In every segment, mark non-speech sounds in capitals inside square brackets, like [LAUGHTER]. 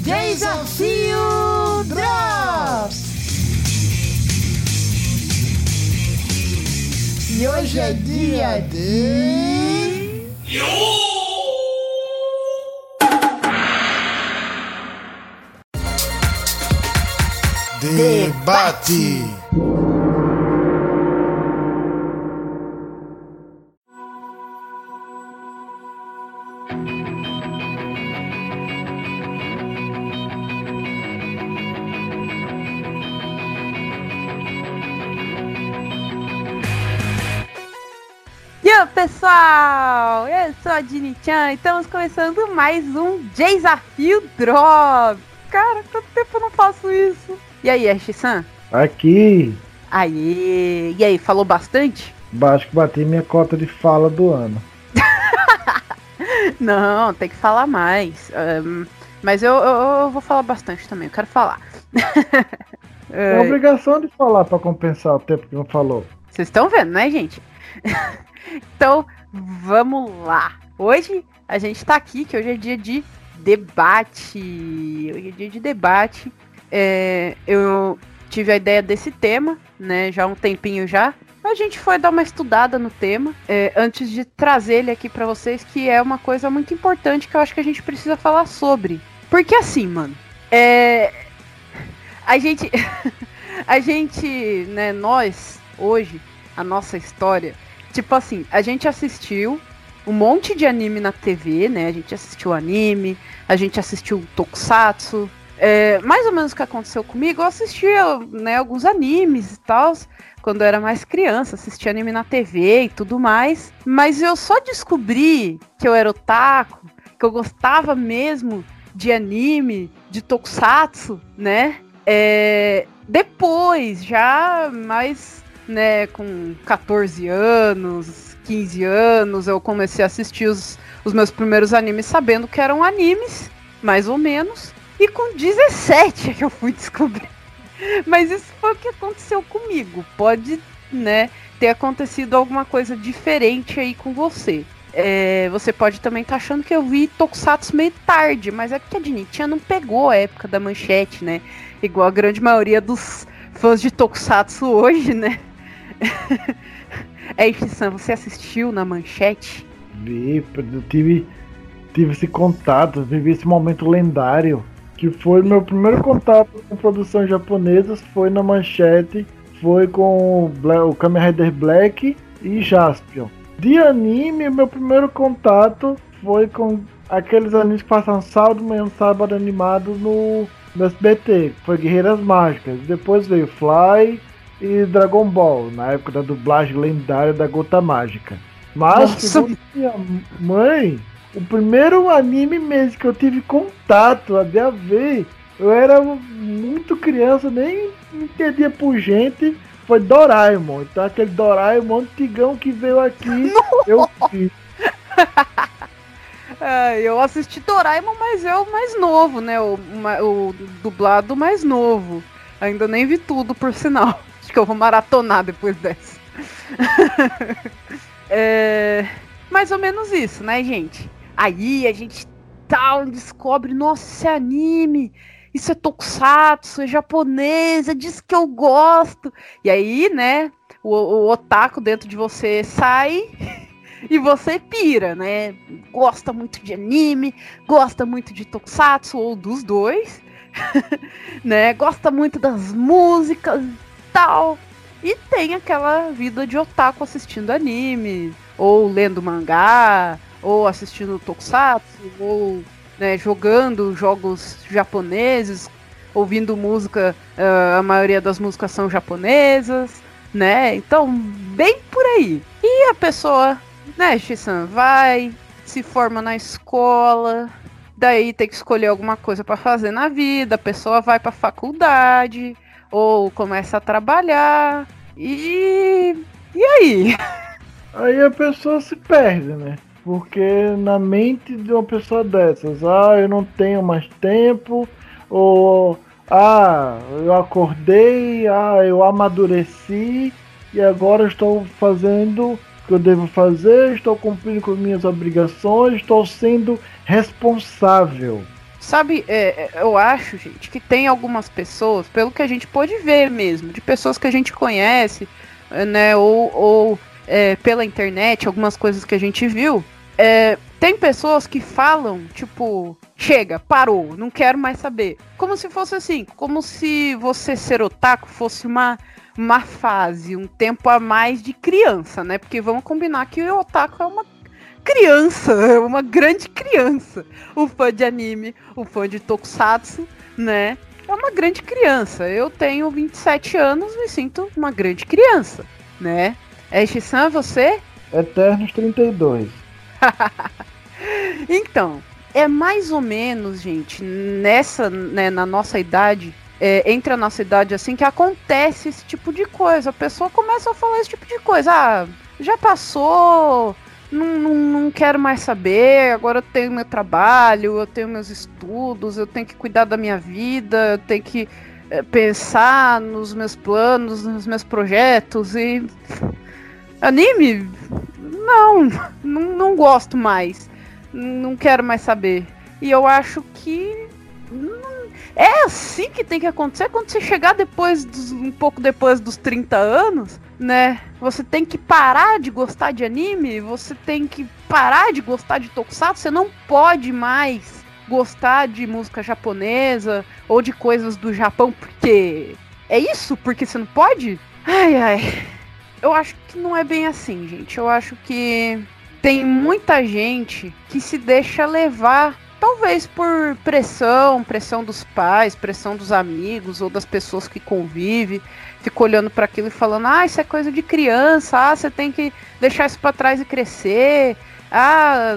Desafio Drops! E hoje é dia de. Debate. Pessoal, eu sou a Dini Chan e estamos começando mais um Desafio Drop. Cara, quanto tempo eu não faço isso? E aí, Ash-san? Aqui, Aê! E aí, falou bastante? acho que bati minha cota de fala do ano. [LAUGHS] Não, tem que falar mais. Ahn, mas eu, eu- eu vou falar bastante também, eu quero falar. [LAUGHS] É obrigação de falar pra compensar o tempo que não falou. Vocês estão vendo, né, gente? [LAUGHS] então, vamos lá. Hoje a gente tá aqui, que hoje é dia de debate. Hoje é dia de debate. É, eu tive a ideia desse tema, né, já há um tempinho já. A gente foi dar uma estudada no tema é, antes de trazer ele aqui pra vocês, que é uma coisa muito importante que eu acho que a gente precisa falar sobre. Porque assim, mano, é, a gente, [LAUGHS] a gente, né, nós hoje a nossa história. Tipo assim, a gente assistiu um monte de anime na TV, né? A gente assistiu anime, a gente assistiu Tokusatsu. É, mais ou menos o que aconteceu comigo, eu assistia né, alguns animes e tal, quando eu era mais criança, assistia anime na TV e tudo mais. Mas eu só descobri que eu era otaku, que eu gostava mesmo de anime, de Tokusatsu, né? É, depois, já mais né, com 14 anos, 15 anos, eu comecei a assistir os, os meus primeiros animes sabendo que eram animes, mais ou menos. E com 17 é que eu fui [LAUGHS] descobrir. Mas isso foi o que aconteceu comigo. Pode, né, ter acontecido alguma coisa diferente aí com você. É, você pode também estar achando que eu vi Tokusatsu meio tarde, mas é porque a Dinitinha não pegou a época da manchete, né? Igual a grande maioria dos fãs de Tokusatsu hoje, né? [LAUGHS] é, Ishisan, você assistiu na manchete? Vi, eu tive, tive esse contato, vivi esse momento lendário. Que foi meu primeiro contato com produções japonesas, foi na manchete, foi com o, Bla- o Kamen Rider Black e Jaspion. De anime, meu primeiro contato foi com aqueles animes que passavam sábado, manhã, sábado animado no, no SBT, foi Guerreiras Mágicas. Depois veio Fly e Dragon Ball, na época da dublagem lendária da Gota Mágica. Mas, Nossa. segundo minha mãe, o primeiro anime mesmo que eu tive contato a de ver, eu era muito criança, nem entendia por gente, foi Doraemon. Então aquele Doraemon antigão que veio aqui, [LAUGHS] eu vi. [LAUGHS] É, eu assisti Doraemon, mas é o mais novo, né? O, o dublado mais novo. Ainda nem vi tudo, por sinal. Acho que eu vou maratonar depois dessa. [LAUGHS] é, mais ou menos isso, né, gente? Aí a gente tal descobre, nossa, é anime, isso é tokusatsu, é japonês, é disso que eu gosto. E aí, né, o, o otaku dentro de você sai [LAUGHS] e você pira, né? Gosta muito de anime, gosta muito de tokusatsu ou dos dois, [LAUGHS] né? Gosta muito das músicas tal. E tem aquela vida de otaku assistindo anime, ou lendo mangá, ou assistindo tokusatsu, ou né, jogando jogos japoneses, ouvindo música, ah, a maioria das músicas são japonesas, né? Então, bem por aí. E a pessoa né, Shisan, vai, se forma na escola, daí tem que escolher alguma coisa pra fazer na vida, a pessoa vai pra faculdade, ou começa a trabalhar, e. E aí? Aí a pessoa se perde, né? Porque na mente de uma pessoa dessas, ah, eu não tenho mais tempo, ou ah, eu acordei, ah, eu amadureci e agora estou fazendo o que eu devo fazer, estou cumprindo com minhas obrigações, estou sendo responsável. Sabe, é, é, eu acho, gente, que tem algumas pessoas, pelo que a gente pode ver mesmo, de pessoas que a gente conhece, né, ou, ou é, pela internet, algumas coisas que a gente viu, é, tem pessoas que falam, tipo, chega, parou, não quero mais saber. Como se fosse assim, como se você ser otaku fosse uma, uma fase, um tempo a mais de criança, né? Porque vamos combinar que o otaku é uma criança, é uma grande criança. O fã de anime, o fã de tokusatsu, né? É uma grande criança. Eu tenho 27 anos e me sinto uma grande criança, né? É Shisan, você? Eternos 32. [LAUGHS] então, é mais ou menos, gente, nessa, né, na nossa idade, é, entre a nossa idade, assim, que acontece esse tipo de coisa. A pessoa começa a falar esse tipo de coisa. Ah, já passou, não, não, não quero mais saber, agora eu tenho meu trabalho, eu tenho meus estudos, eu tenho que cuidar da minha vida, eu tenho que é, pensar nos meus planos, nos meus projetos e. [LAUGHS] Anime? Não, [LAUGHS] não, não gosto mais. Não quero mais saber. E eu acho que. É assim que tem que acontecer quando você chegar depois dos, um pouco depois dos 30 anos, né? Você tem que parar de gostar de anime, você tem que parar de gostar de tokusatsu, você não pode mais gostar de música japonesa ou de coisas do Japão porque é isso? Porque você não pode? Ai ai. Eu acho que não é bem assim, gente. Eu acho que tem muita gente que se deixa levar, talvez por pressão, pressão dos pais, pressão dos amigos ou das pessoas que convivem, fica olhando para aquilo e falando: "Ah, isso é coisa de criança, ah, você tem que deixar isso para trás e crescer". Ah,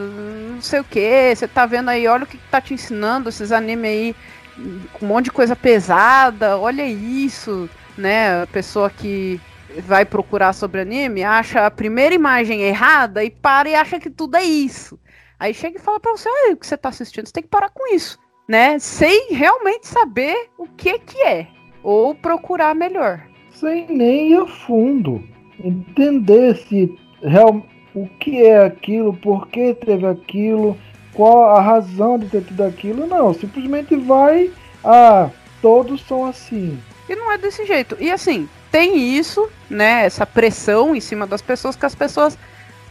não sei o que, você tá vendo aí, olha o que tá te ensinando esses animes aí com um monte de coisa pesada, olha isso, né? A pessoa que vai procurar sobre anime, acha a primeira imagem errada e para e acha que tudo é isso. Aí chega e fala pra você, olha o que você tá assistindo, você tem que parar com isso, né? Sem realmente saber o que que é. Ou procurar melhor. Sem nem ir a fundo. Entender se real, o que é aquilo, por que teve aquilo, qual a razão de ter tido aquilo. Não, simplesmente vai, ah, todos são assim. E não é desse jeito. E assim, tem isso, né? Essa pressão em cima das pessoas, que as pessoas,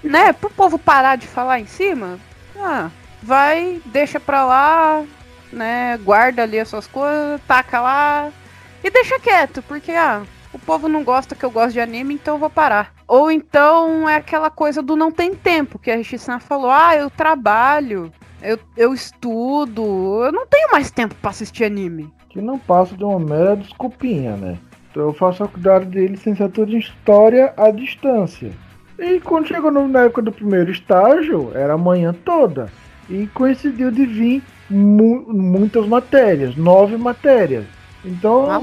né? Pro povo parar de falar em cima, ah, vai, deixa pra lá, né? Guarda ali as suas coisas, taca lá e deixa quieto, porque, ah, o povo não gosta que eu gosto de anime, então eu vou parar. Ou então é aquela coisa do não tem tempo, que a Rishisan falou, ah, eu trabalho, eu, eu estudo, eu não tenho mais tempo para assistir anime. Que não passa de uma mera desculpinha, né? Eu faço faculdade de licenciatura em História à distância. E quando chegou na época do primeiro estágio, era a manhã toda. E coincidiu de vir mu muitas matérias, nove matérias. Então, ah,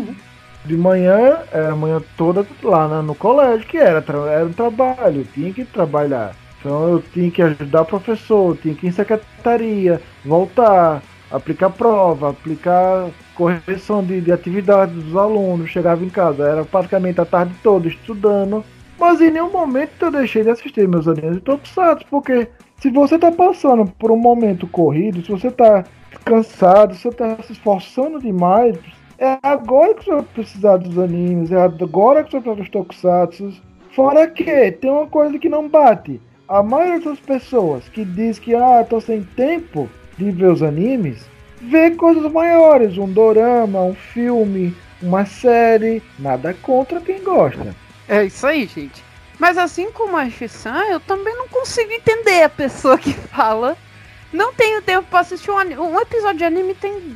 de manhã, era a manhã toda lá no colégio, que era, era um trabalho, tinha que trabalhar. Então eu tinha que ajudar o professor, tinha que ir em secretaria, voltar, aplicar prova, aplicar correção de, de atividades dos alunos, chegava em casa, era praticamente a tarde toda estudando, mas em nenhum momento eu deixei de assistir meus animes de Tokusatsu, porque se você está passando por um momento corrido, se você está cansado, se você está se esforçando demais, é agora que você vai precisar dos animes, é agora que você vai precisar dos Tokusatsu. Fora que tem uma coisa que não bate. A maioria das pessoas que diz que ah, tô sem tempo, de ver os animes, ver coisas maiores, um dorama, um filme, uma série, nada contra quem gosta. É isso aí, gente. Mas assim como a Shisan, eu também não consigo entender a pessoa que [LAUGHS] fala. Não tenho tempo para assistir um, um episódio de anime tem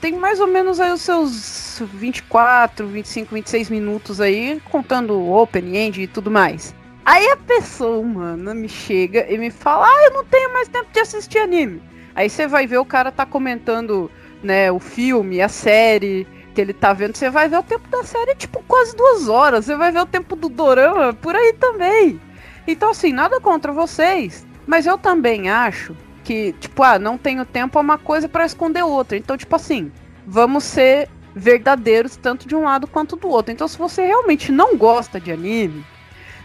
tem mais ou menos aí os seus 24, 25, 26 minutos aí, contando open, end e tudo mais. Aí a pessoa humana me chega e me fala: "Ah, eu não tenho mais tempo de assistir anime". Aí você vai ver o cara tá comentando, né, o filme, a série que ele tá vendo. Você vai ver o tempo da série, tipo, quase duas horas. Você vai ver o tempo do dorama por aí também. Então, assim, nada contra vocês. Mas eu também acho que, tipo, ah, não tenho tempo é uma coisa para esconder outra. Então, tipo assim, vamos ser verdadeiros tanto de um lado quanto do outro. Então, se você realmente não gosta de anime,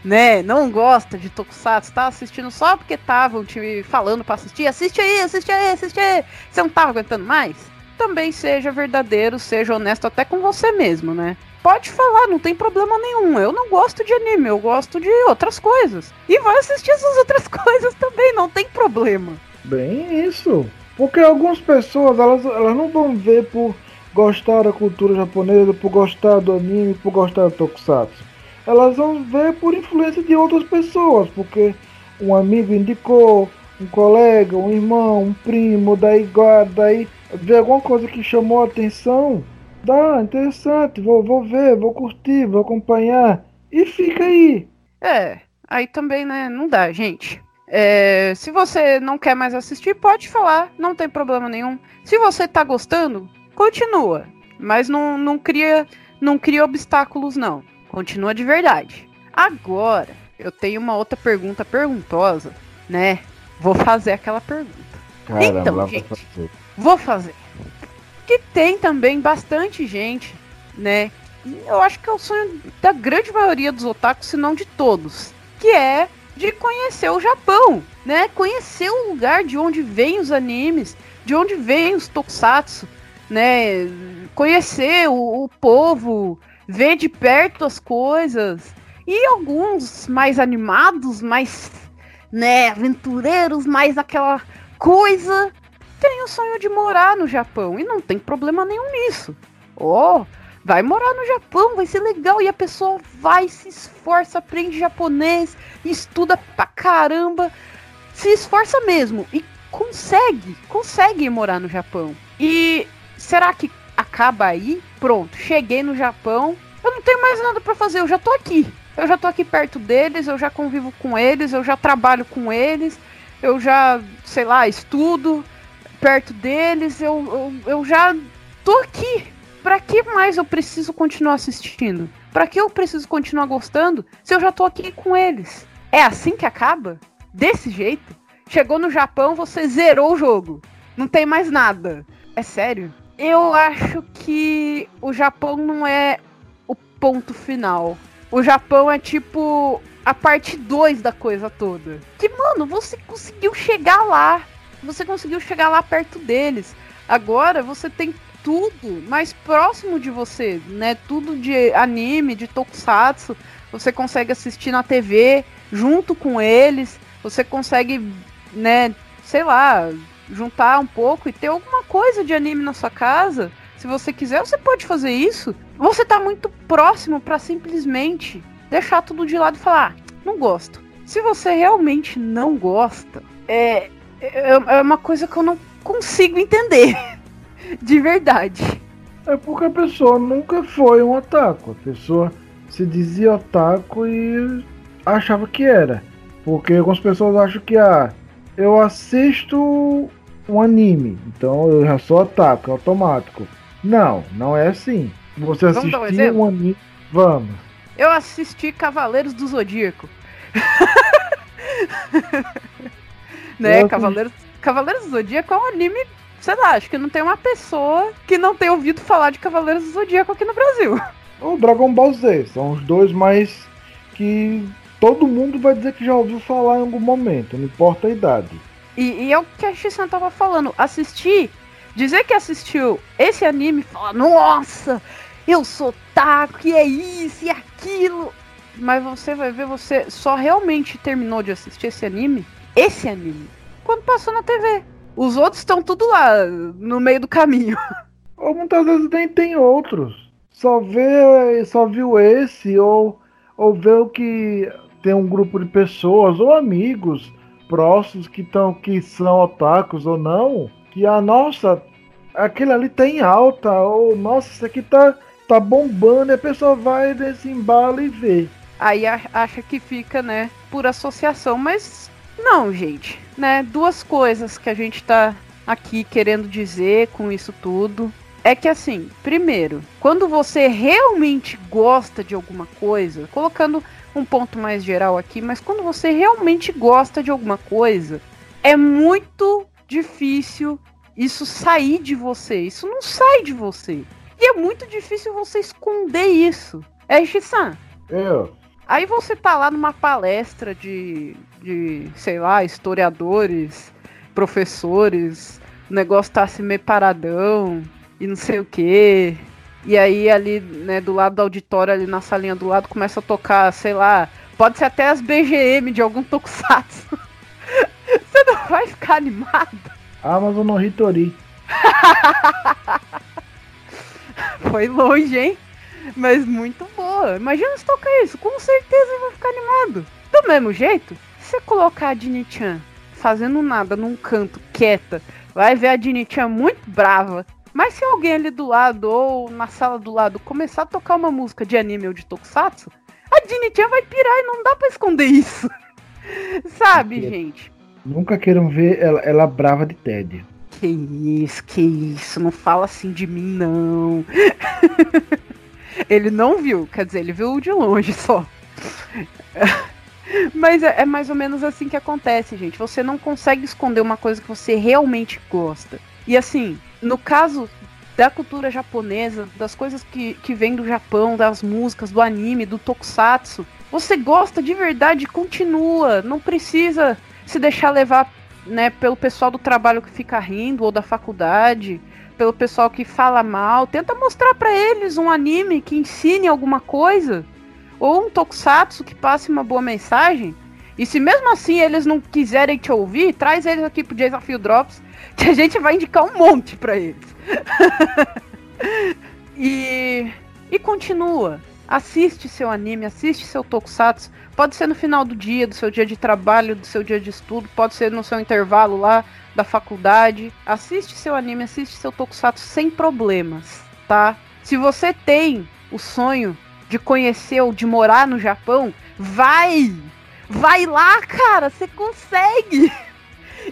né, não gosta de Tokusatsu, tá assistindo só porque estavam te falando para assistir, assiste aí, assiste aí, assiste aí, você não tava aguentando mais? Também seja verdadeiro, seja honesto até com você mesmo, né? Pode falar, não tem problema nenhum. Eu não gosto de anime, eu gosto de outras coisas. E vai assistir essas outras [LAUGHS] coisas também, não tem problema. Bem isso. Porque algumas pessoas, elas, elas não vão ver por gostar da cultura japonesa, por gostar do anime, por gostar do tokusatsu elas vão ver por influência de outras pessoas, porque um amigo indicou, um colega, um irmão, um primo, daí guarda, daí vê alguma coisa que chamou a atenção, dá, interessante, vou, vou ver, vou curtir, vou acompanhar, e fica aí. É, aí também, né, não dá, gente. É, se você não quer mais assistir, pode falar, não tem problema nenhum. Se você tá gostando, continua, mas não, não cria não cria obstáculos não. Continua de verdade. Agora, eu tenho uma outra pergunta perguntosa, né? Vou fazer aquela pergunta. Caramba, então, gente, fazer. Vou fazer. Que tem também bastante gente, né? Eu acho que é o sonho da grande maioria dos otakus, se não de todos, que é de conhecer o Japão, né? Conhecer o lugar de onde vêm os animes, de onde vêm os tokusatsu, né? Conhecer o, o povo, ver de perto as coisas. E alguns mais animados, mais, né, aventureiros, mais aquela coisa, tem o sonho de morar no Japão. E não tem problema nenhum nisso. Oh, vai morar no Japão, vai ser legal. E a pessoa vai, se esforça, aprende japonês, estuda pra caramba, se esforça mesmo. E consegue, consegue morar no Japão. E será que acaba aí, pronto, cheguei no Japão, eu não tenho mais nada para fazer, eu já tô aqui. Eu já tô aqui perto deles, eu já convivo com eles, eu já trabalho com eles, eu já, sei lá, estudo perto deles, eu, eu, eu já tô aqui. Pra que mais eu preciso continuar assistindo? Pra que eu preciso continuar gostando se eu já tô aqui com eles? É assim que acaba? Desse jeito? Chegou no Japão, você zerou o jogo. Não tem mais nada. É sério? Eu acho que o Japão não é o ponto final. O Japão é tipo a parte 2 da coisa toda. Que, mano, você conseguiu chegar lá. Você conseguiu chegar lá perto deles. Agora você tem tudo mais próximo de você, né? Tudo de anime, de tokusatsu. Você consegue assistir na TV junto com eles. Você consegue, né, sei lá, juntar um pouco e ter alguma coisa de anime na sua casa, se você quiser, você pode fazer isso. Você tá muito próximo para simplesmente deixar tudo de lado e falar: ah, não gosto. Se você realmente não gosta, é, é, é uma coisa que eu não consigo entender. [LAUGHS] de verdade. É porque a pessoa nunca foi um otaku. A pessoa se dizia otaku e achava que era. Porque algumas pessoas acham que ah, eu assisto um anime, então eu já sou otaku, automático. Não, não é assim. Você assistiu um, um anime. Vamos. Eu assisti Cavaleiros do Zodíaco. [LAUGHS] né, Cavaleiros, Cavaleiros do Zodíaco é um anime, sei lá, acho que não tem uma pessoa que não tenha ouvido falar de Cavaleiros do Zodíaco aqui no Brasil. [LAUGHS] O Dragon Ball Z, são os dois mais que todo mundo vai dizer que já ouviu falar em algum momento, não importa a idade. E, e é o que a Xissan tava falando. Assistir, dizer que assistiu esse anime e falar, nossa, eu sou taco, e é isso e aquilo. Mas você vai ver, você só realmente terminou de assistir esse anime, esse anime, quando passou na TV. Os outros estão tudo lá, no meio do caminho. [LAUGHS] Ou muitas vezes nem tem outros. Só vê, só viu esse, ou, ou vê o que tem um grupo de pessoas, ou amigos, próximos que, tão, que são otakus ou não, que a nossa, aquele ali tem tá alta, ou nossa, isso aqui tá, tá bombando, e a pessoa vai desse embalo e vê. Aí acha que fica, né, por associação, mas não, gente, né? Duas coisas que a gente tá aqui querendo dizer com isso tudo. É que assim, primeiro, quando você realmente gosta de alguma coisa, colocando um ponto mais geral aqui, mas quando você realmente gosta de alguma coisa, é muito difícil isso sair de você. Isso não sai de você. E é muito difícil você esconder isso. É, Shisan? Eu. Aí você tá lá numa palestra de, de sei lá, historiadores, professores, o negócio tá assim meio paradão e não sei o que. E aí ali, né, do lado do auditório, ali na salinha do lado, começa a tocar, sei lá, pode ser até as BGM de algum [LAUGHS] tokusatsu. Você não vai ficar animado? Amazon no Hitori. [LAUGHS] Foi longe, hein? Mas muito Imagina se tocar isso, com certeza eu vou ficar animado. Do mesmo jeito, se você colocar a Dini-chan fazendo nada num canto, quieta, vai ver a Dini-chan muito brava. Mas se alguém ali do lado ou na sala do lado começar a tocar uma música de anime ou de tokusatsu, a Dini-chan vai pirar e não dá para esconder isso. [LAUGHS] Sabe, gente? Nunca queiram ver ela, ela brava de tédio. Que isso, que isso, não fala assim de mim, não. [LAUGHS] ele não viu, quer dizer, ele viu de longe [LAUGHS] só. Mas é, é, mais ou menos assim que acontece, gente. Você não consegue esconder uma coisa que você realmente gosta. E assim, no caso da cultura japonesa, das coisas que, que vêm do Japão, das músicas, do anime, do tokusatsu, você gosta de verdade, continua. Não precisa se deixar levar né, pelo pessoal do trabalho que fica rindo ou da faculdade, pelo pessoal que fala mal. Tenta mostrar para eles um anime que ensine alguma coisa ou um tokusatsu que passe uma boa mensagem. E se mesmo assim eles não quiserem te ouvir, traz eles aqui pro Desafio Drops, [LAUGHS] que a gente vai indicar um monte para eles. [LAUGHS] e e continua. Assiste seu anime, assiste seu tokusatsu. Pode ser no final do dia, do seu dia de trabalho, do seu dia de estudo, pode ser no seu intervalo lá da faculdade. Assiste seu anime, assiste seu tokusatsu sem problemas, tá? Se você tem o sonho de conhecer ou de morar no Japão, vai! Vai lá, cara, você consegue! [LAUGHS]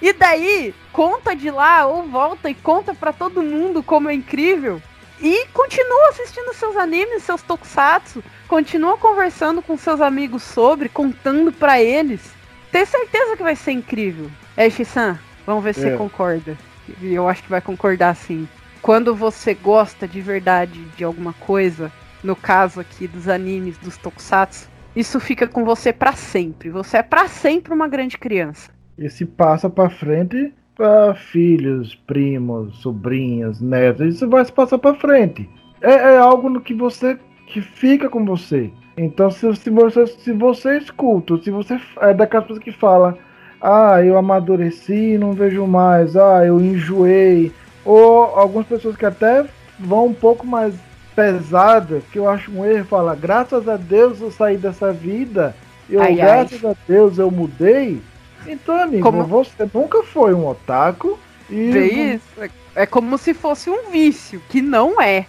E daí, conta de lá ou volta e conta para todo mundo como é incrível. E continua assistindo seus animes, seus tokusatsu, continua conversando com seus amigos sobre, contando para eles. Tenho certeza que vai ser incrível. É, Shisan, vamos ver se é. você concorda. E eu acho que vai concordar sim. Quando você gosta de verdade de alguma coisa, no caso aqui dos animes, dos tokusatsu, isso fica com você para sempre. Você é para sempre uma grande criança. E se passa para frente para filhos, primos, sobrinhas, netos. Isso vai se passar para frente. É, é, algo no que você que fica com você. Então se, se você se você escuta, se você é daquelas pessoas que fala, ah, eu amadureci, não vejo mais, ah, eu enjoei, ou algumas pessoas que até vão um pouco mais pesada, que eu acho um erro, fala, graças a Deus eu saí dessa vida, eu, ai, graças ai. a Deus eu mudei. Então, amigo, como... você nunca foi um otaku e. Vê isso? É como se fosse um vício, que não é.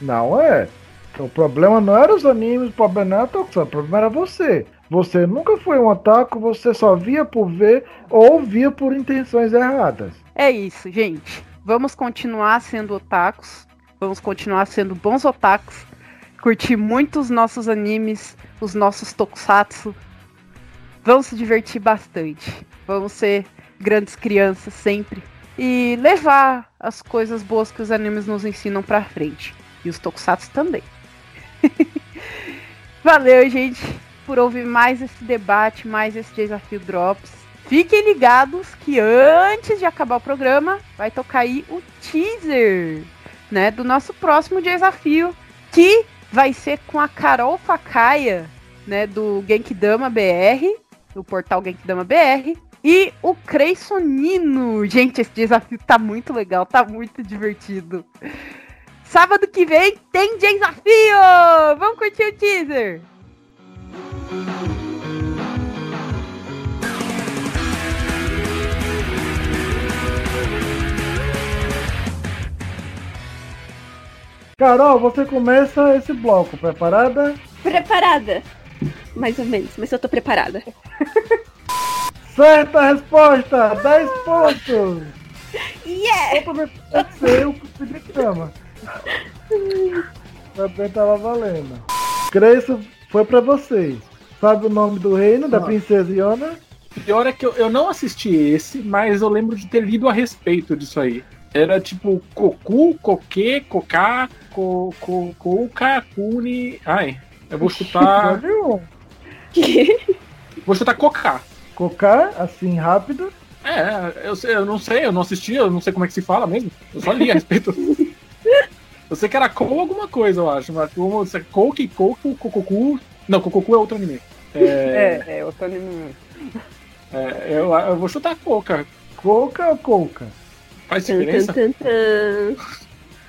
Não é. Então, o problema não era os animes, o problema não era a tokusatsu, o problema era você. Você nunca foi um otaku, você só via por ver ou via por intenções erradas. É isso, gente. Vamos continuar sendo otakus, Vamos continuar sendo bons otakus, curtir muito os nossos animes, os nossos tokusatsu. Vamos se divertir bastante. Vamos ser grandes crianças sempre. E levar as coisas boas que os animes nos ensinam pra frente. E os tokusatsu também. [LAUGHS] Valeu, gente, por ouvir mais esse debate, mais esse desafio Drops. Fiquem ligados que antes de acabar o programa, vai tocar aí o teaser né, do nosso próximo desafio, que vai ser com a Carol Facaia, né, do Genkidama BR, do portal Genkidama BR, e o Creisonino. Gente, esse desafio tá muito legal, tá muito divertido. Sábado que vem tem desafio! Vamos curtir o teaser! Carol, você começa esse bloco. Preparada? Preparada. Mais ou menos, mas eu tô preparada. Certa resposta! 10 pontos! Yeah! Só pra ver eu pedi cama. Também tava valendo. Cresço foi pra vocês. Sabe o nome do reino da princesa Iona? Pior é que eu, eu não assisti esse, mas eu lembro de ter lido a respeito disso aí. Era tipo Cocu, Coque, Cocá, Co, Co, Coca, Cune. Ai, eu vou chutar. [LAUGHS] Vou chutar Coca. Cocar, assim, rápido. É, eu, sei- eu não sei, eu não assisti, eu não sei como é que se fala mesmo. Eu só li a respeito. [LAUGHS] Eu sei que era Kou alguma coisa, eu acho. Mas como é Kouki, Kouku, Kokoku. Não, Kokoku é outro anime. É, [LAUGHS] É, é, outro anime mesmo. é, eu, eu vou chutar Coca. Coca ou Coca? Faz diferença? tan, tan, tan.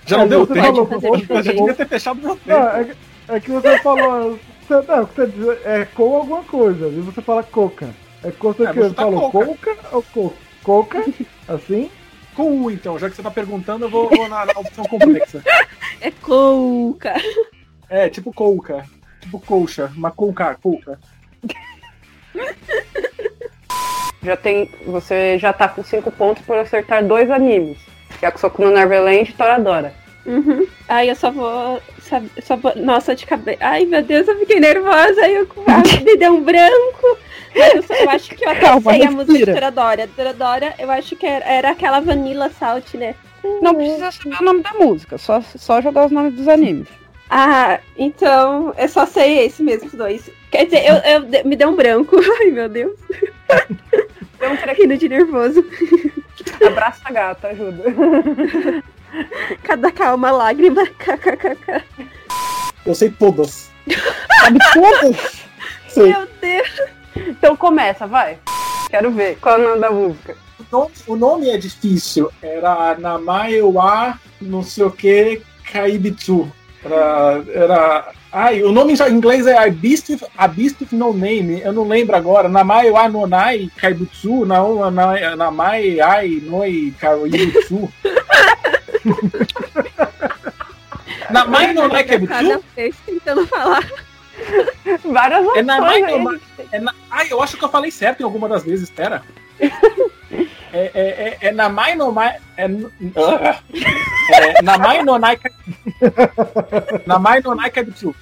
Já não deu tempo. Coca. Já devia ter fechado meu tempo. É, que- é que você falou. Você, não, você diz, é com alguma coisa, e você fala coca. É coisa É, que você tá falou coca. coca ou coca? Coca, [LAUGHS] assim? Com U, então, já que você tá perguntando, eu vou, vou na, na opção complexa. É Couca. É, tipo Kouka. Tipo Colcha, uma Kouka, Kouka. Já tem. Você já tá com 5 pontos por acertar dois animes. Yakusoku no Neverland e Toradora. Uhum. Ai, eu só vou. Sabe, só vou nossa, de cabeça. Ai, meu Deus, eu fiquei nervosa. Aí eu me deu um branco. Mas eu, só- eu acho que eu até [LAUGHS] Calma, sei a música de. Toradora. Toradora, eu acho que era, era aquela Vanilla Salt, né? Não precisa saber o nome da música, só, só jogar os nomes dos animes. Ah, então eu só sei esse mesmo, os dois. Quer dizer, eu, eu me deu um branco. [LAUGHS] Ai, meu Deus. Então, Rindo de nervoso. abraça a gata, ajuda. [LAUGHS] [LAUGHS] Cada calma, lágrima. KKKK. Eu sei todas. Sabe todas? Sei. Meu Deus. Então começa, vai. Quero ver. Qual é o nome da música? O nome, o nome é difícil. Era Namaewa, não sei o que, Kaibitsu. Era, era. Ai, o nome em inglês é A Beast with, A Beast with No Name. Eu não lembro agora. Namaewa Nonai Kaibutsu. Namai Ai Noi Kaibutsu. Namai Nonai Kaibutsu? Cada vez tentando falar. Várias opções É na mãe na- É na... Ai, eu acho que eu falei certo em alguma das vezes, espera. É, é, é, é na Mai no Mai. É, é na Mai no Nai. Na Mai no Nai Kaibutsu.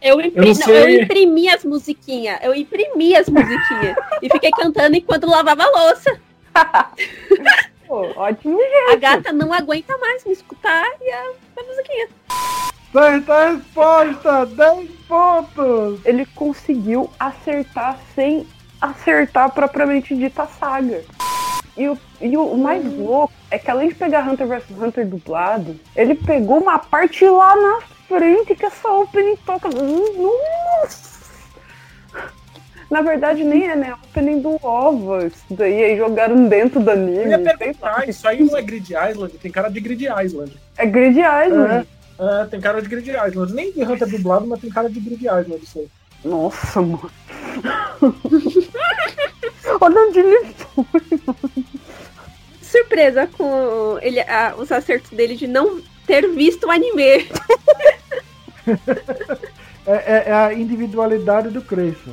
Eu, impri... Eu não não, eu imprimi as musiquinhas. Eu imprimi as musiquinhas. e fiquei cantando enquanto lavava a louça. [LAUGHS] Pô, ótimo. A gata não aguenta mais me escutar e a, a musiquinha. Certa resposta! 10 pontos! Ele conseguiu acertar sem acertar propriamente dita a saga. E o, e o mais louco é que além de pegar Hunter vs Hunter dublado, ele pegou uma parte lá na frente que essa opening toca. Nossa! Na verdade, nem é, né? Opening do OVA. Isso daí aí jogaram dentro do anime. Eu ia perguntar, isso aí não é Grid Island, tem cara de Grid Island. É Grid Island. É, tem cara de Grid Island. Nem de Hunter dublado, mas tem cara de Grid Island isso aí. Nossa, mano. [LAUGHS] Olha onde ele foi. Surpresa com ele, a- os acertos dele de não ter visto o anime. [LAUGHS] [LAUGHS] É, é- é a individualidade do Creyson.